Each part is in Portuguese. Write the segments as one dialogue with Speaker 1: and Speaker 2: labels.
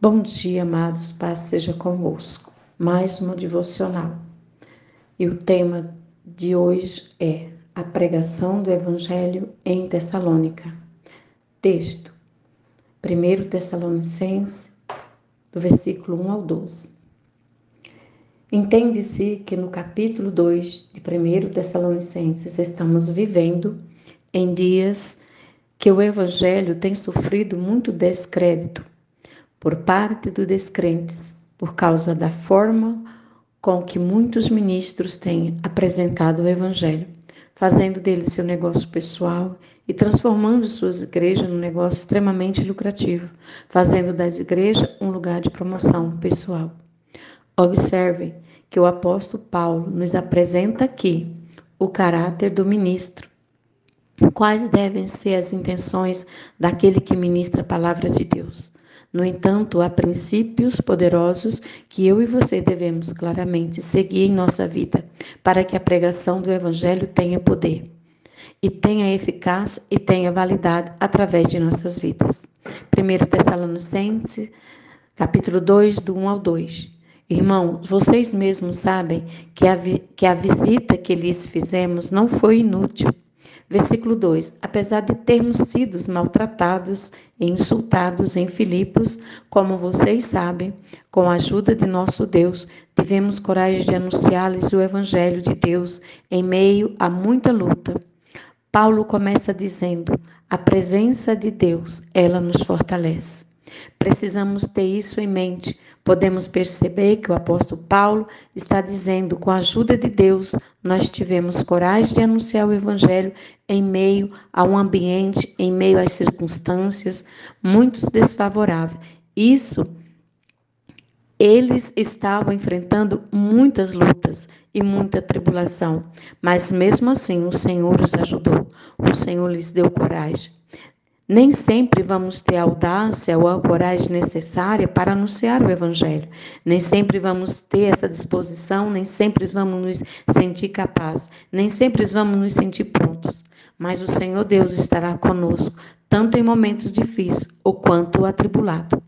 Speaker 1: Bom dia, amados, paz seja convosco. Mais uma devocional. E o tema de hoje é a pregação do Evangelho em Tessalônica. Texto: 1 Tessalonicenses, do versículo 1 ao 12. Entende-se que no capítulo 2 de 1 Tessalonicenses estamos vivendo em dias que o Evangelho tem sofrido muito descrédito por parte dos descrentes, por causa da forma com que muitos ministros têm apresentado o Evangelho, fazendo dele seu negócio pessoal e transformando suas igrejas num negócio extremamente lucrativo, fazendo das igrejas um lugar de promoção pessoal. Observem que o apóstolo Paulo nos apresenta aqui o caráter do ministro. Quais devem ser as intenções daquele que ministra a palavra de Deus? No entanto, há princípios poderosos que eu e você devemos claramente seguir em nossa vida, para que a pregação do Evangelho tenha poder e tenha eficácia e tenha validade através de nossas vidas. 1 Tessalonicenses, capítulo 2, do 1 ao 2. Irmãos, vocês mesmos sabem que a, que a visita que lhes fizemos não foi inútil Versículo 2: Apesar de termos sido maltratados e insultados em Filipos, como vocês sabem, com a ajuda de nosso Deus, tivemos coragem de anunciar-lhes o Evangelho de Deus em meio a muita luta. Paulo começa dizendo: a presença de Deus, ela nos fortalece. Precisamos ter isso em mente. Podemos perceber que o apóstolo Paulo está dizendo: com a ajuda de Deus, nós tivemos coragem de anunciar o Evangelho em meio a um ambiente, em meio às circunstâncias muito desfavoráveis. Isso eles estavam enfrentando muitas lutas e muita tribulação, mas mesmo assim o Senhor os ajudou, o Senhor lhes deu coragem. Nem sempre vamos ter a audácia ou a coragem necessária para anunciar o Evangelho. Nem sempre vamos ter essa disposição, nem sempre vamos nos sentir capazes, nem sempre vamos nos sentir prontos. Mas o Senhor Deus estará conosco, tanto em momentos difíceis ou quanto atribulado.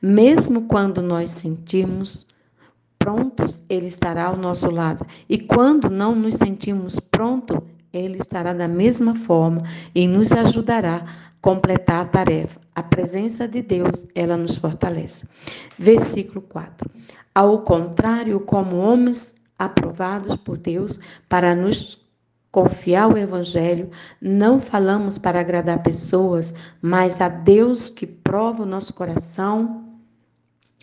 Speaker 1: Mesmo quando nós sentirmos prontos, Ele estará ao nosso lado. E quando não nos sentimos prontos, Ele estará da mesma forma e nos ajudará completar a tarefa. A presença de Deus, ela nos fortalece. Versículo 4. Ao contrário, como homens aprovados por Deus para nos confiar o evangelho, não falamos para agradar pessoas, mas a Deus que prova o nosso coração,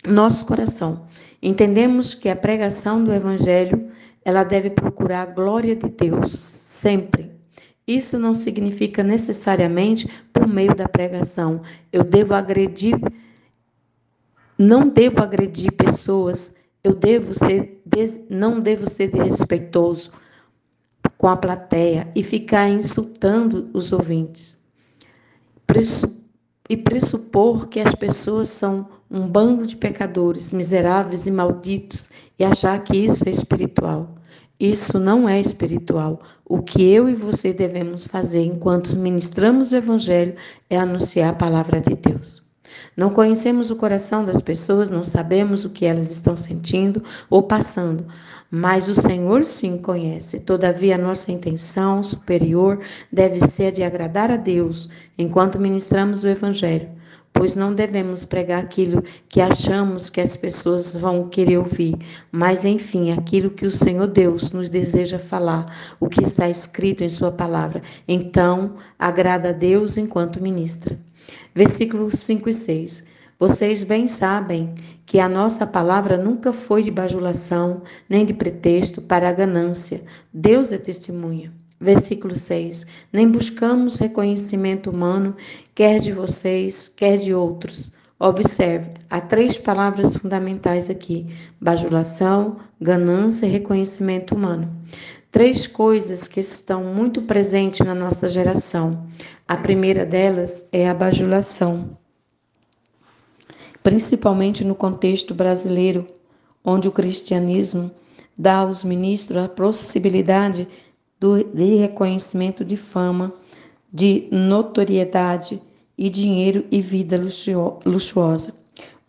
Speaker 1: nosso coração. Entendemos que a pregação do evangelho, ela deve procurar a glória de Deus sempre. Isso não significa necessariamente por meio da pregação. Eu devo agredir, não devo agredir pessoas, eu devo ser, não devo ser desrespeitoso com a plateia e ficar insultando os ouvintes. E pressupor que as pessoas são um bando de pecadores, miseráveis e malditos e achar que isso é espiritual. Isso não é espiritual. O que eu e você devemos fazer enquanto ministramos o Evangelho é anunciar a palavra de Deus. Não conhecemos o coração das pessoas, não sabemos o que elas estão sentindo ou passando, mas o Senhor sim conhece. Todavia, nossa intenção superior deve ser de agradar a Deus enquanto ministramos o Evangelho pois não devemos pregar aquilo que achamos que as pessoas vão querer ouvir, mas enfim, aquilo que o Senhor Deus nos deseja falar, o que está escrito em Sua palavra. Então, agrada a Deus enquanto ministra. Versículos 5 e 6. Vocês bem sabem que a nossa palavra nunca foi de bajulação, nem de pretexto para a ganância. Deus é testemunha. Versículo 6: Nem buscamos reconhecimento humano, quer de vocês, quer de outros. Observe, há três palavras fundamentais aqui: bajulação, ganância e reconhecimento humano. Três coisas que estão muito presentes na nossa geração. A primeira delas é a bajulação, principalmente no contexto brasileiro, onde o cristianismo dá aos ministros a possibilidade do, de reconhecimento de fama, de notoriedade e dinheiro e vida luxuosa.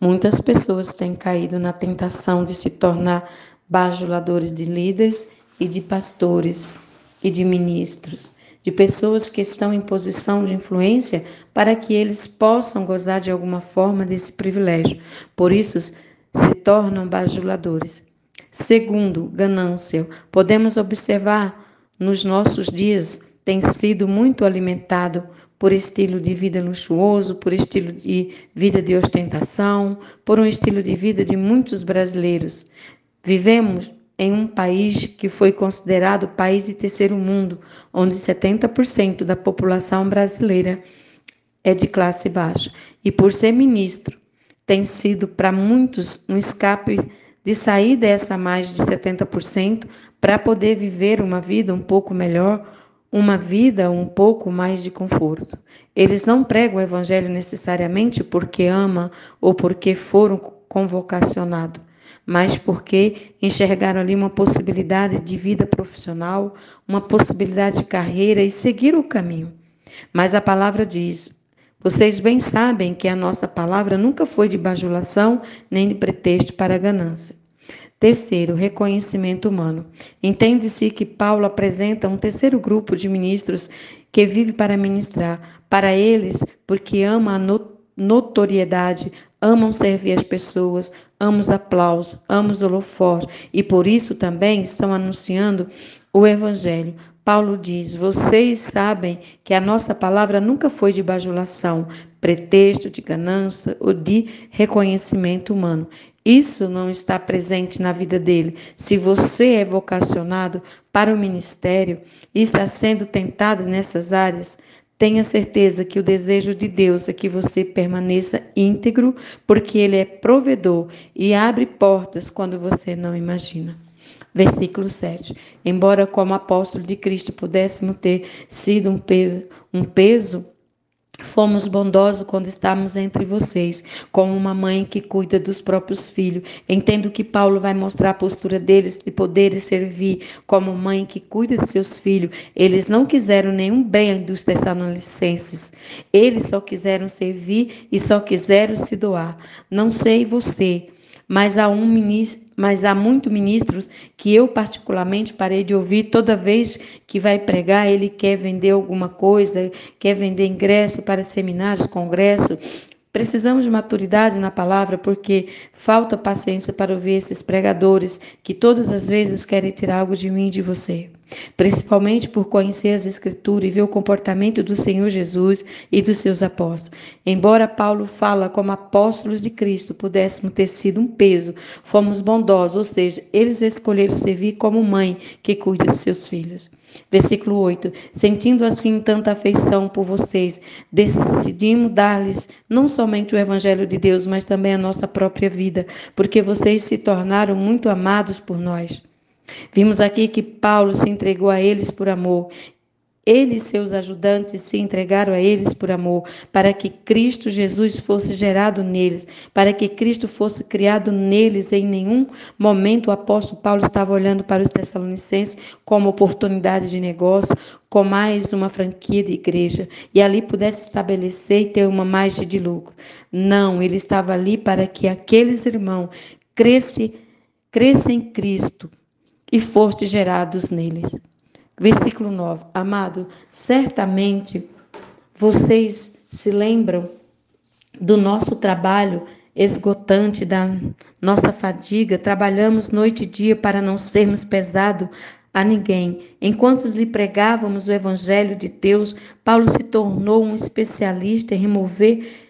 Speaker 1: Muitas pessoas têm caído na tentação de se tornar bajuladores de líderes e de pastores e de ministros, de pessoas que estão em posição de influência para que eles possam gozar de alguma forma desse privilégio. Por isso, se tornam bajuladores. Segundo, ganância. Podemos observar nos nossos dias tem sido muito alimentado por estilo de vida luxuoso, por estilo de vida de ostentação, por um estilo de vida de muitos brasileiros. Vivemos em um país que foi considerado país de terceiro mundo, onde 70% da população brasileira é de classe baixa. E por ser ministro, tem sido para muitos um escape de sair dessa mais de 70% para poder viver uma vida um pouco melhor, uma vida um pouco mais de conforto. Eles não pregam o evangelho necessariamente porque ama ou porque foram convocacionados, mas porque enxergaram ali uma possibilidade de vida profissional, uma possibilidade de carreira e seguir o caminho. Mas a palavra diz: vocês bem sabem que a nossa palavra nunca foi de bajulação nem de pretexto para ganância. Terceiro, reconhecimento humano. Entende-se que Paulo apresenta um terceiro grupo de ministros que vive para ministrar. Para eles, porque ama a notoriedade, amam servir as pessoas, amam os aplausos, amam os holofotes e por isso também estão anunciando o evangelho. Paulo diz: Vocês sabem que a nossa palavra nunca foi de bajulação, pretexto de ganância ou de reconhecimento humano. Isso não está presente na vida dele. Se você é vocacionado para o ministério e está sendo tentado nessas áreas, tenha certeza que o desejo de Deus é que você permaneça íntegro, porque Ele é provedor e abre portas quando você não imagina. Versículo 7. Embora, como apóstolo de Cristo, pudéssemos ter sido um peso, um peso Fomos bondosos quando estávamos entre vocês, como uma mãe que cuida dos próprios filhos. Entendo que Paulo vai mostrar a postura deles de poder servir como mãe que cuida de seus filhos. Eles não quiseram nenhum bem dos tessalonicenses. Eles só quiseram servir e só quiseram se doar. Não sei você, mas há um ministro, mas há muitos ministros que eu particularmente parei de ouvir toda vez que vai pregar, ele quer vender alguma coisa, quer vender ingresso para seminários, congressos. Precisamos de maturidade na palavra porque falta paciência para ouvir esses pregadores que todas as vezes querem tirar algo de mim e de você principalmente por conhecer as Escrituras e ver o comportamento do Senhor Jesus e dos seus apóstolos. Embora Paulo fala como apóstolos de Cristo pudéssemos ter sido um peso, fomos bondosos, ou seja, eles escolheram servir como mãe que cuida de seus filhos. Versículo 8: Sentindo assim tanta afeição por vocês, decidimos dar-lhes não somente o Evangelho de Deus, mas também a nossa própria vida, porque vocês se tornaram muito amados por nós. Vimos aqui que Paulo se entregou a eles por amor. Ele e seus ajudantes se entregaram a eles por amor, para que Cristo Jesus fosse gerado neles, para que Cristo fosse criado neles. Em nenhum momento o apóstolo Paulo estava olhando para os Tessalonicenses como oportunidade de negócio, com mais uma franquia de igreja, e ali pudesse estabelecer e ter uma margem de lucro. Não, ele estava ali para que aqueles irmãos crescem, crescem em Cristo e foste gerados neles. Versículo 9. Amado, certamente vocês se lembram do nosso trabalho esgotante, da nossa fadiga. Trabalhamos noite e dia para não sermos pesados a ninguém. Enquanto lhe pregávamos o evangelho de Deus, Paulo se tornou um especialista em remover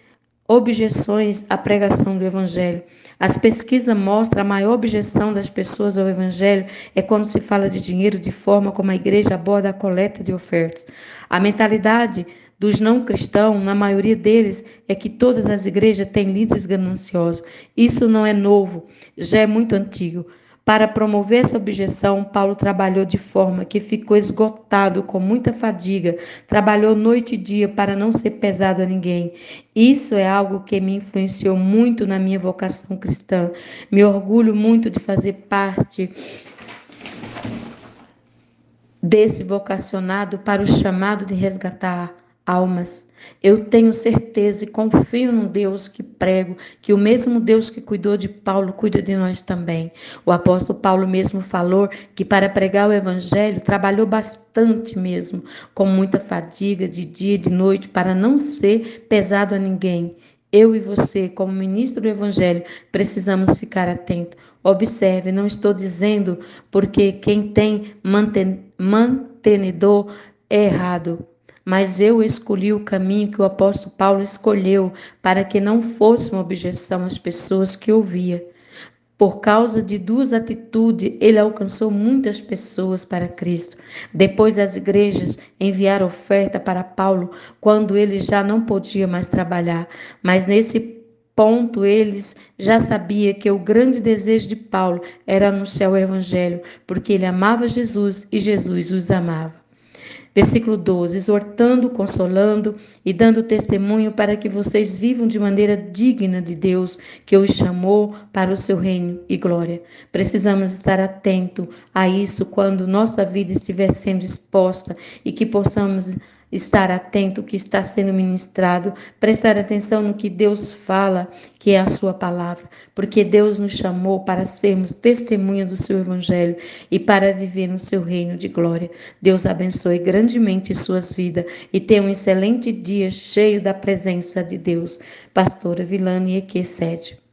Speaker 1: objeções à pregação do Evangelho. As pesquisas mostram a maior objeção das pessoas ao Evangelho é quando se fala de dinheiro de forma como a igreja aborda a coleta de ofertas. A mentalidade dos não cristãos, na maioria deles, é que todas as igrejas têm líderes gananciosos. Isso não é novo, já é muito antigo. Para promover essa objeção, Paulo trabalhou de forma que ficou esgotado com muita fadiga, trabalhou noite e dia para não ser pesado a ninguém. Isso é algo que me influenciou muito na minha vocação cristã. Me orgulho muito de fazer parte desse vocacionado para o chamado de resgatar almas. Eu tenho certeza e confio no Deus que prego, que o mesmo Deus que cuidou de Paulo cuida de nós também. O apóstolo Paulo mesmo falou que para pregar o evangelho trabalhou bastante mesmo, com muita fadiga de dia e de noite, para não ser pesado a ninguém. Eu e você, como ministro do Evangelho, precisamos ficar atento. Observe, não estou dizendo porque quem tem mantenedor é errado mas eu escolhi o caminho que o apóstolo Paulo escolheu para que não fosse uma objeção às pessoas que ouvia. Por causa de duas atitudes, ele alcançou muitas pessoas para Cristo. Depois, as igrejas enviaram oferta para Paulo quando ele já não podia mais trabalhar. Mas nesse ponto, eles já sabiam que o grande desejo de Paulo era anunciar o Evangelho, porque ele amava Jesus e Jesus os amava. Versículo 12: exortando, consolando e dando testemunho para que vocês vivam de maneira digna de Deus, que os chamou para o seu reino e glória. Precisamos estar atento a isso quando nossa vida estiver sendo exposta e que possamos estar atento ao que está sendo ministrado, prestar atenção no que Deus fala, que é a sua palavra, porque Deus nos chamou para sermos testemunha do seu evangelho e para viver no seu reino de glória. Deus abençoe grandemente suas vidas e tenha um excelente dia cheio da presença de Deus. Pastora Vilane Equecede.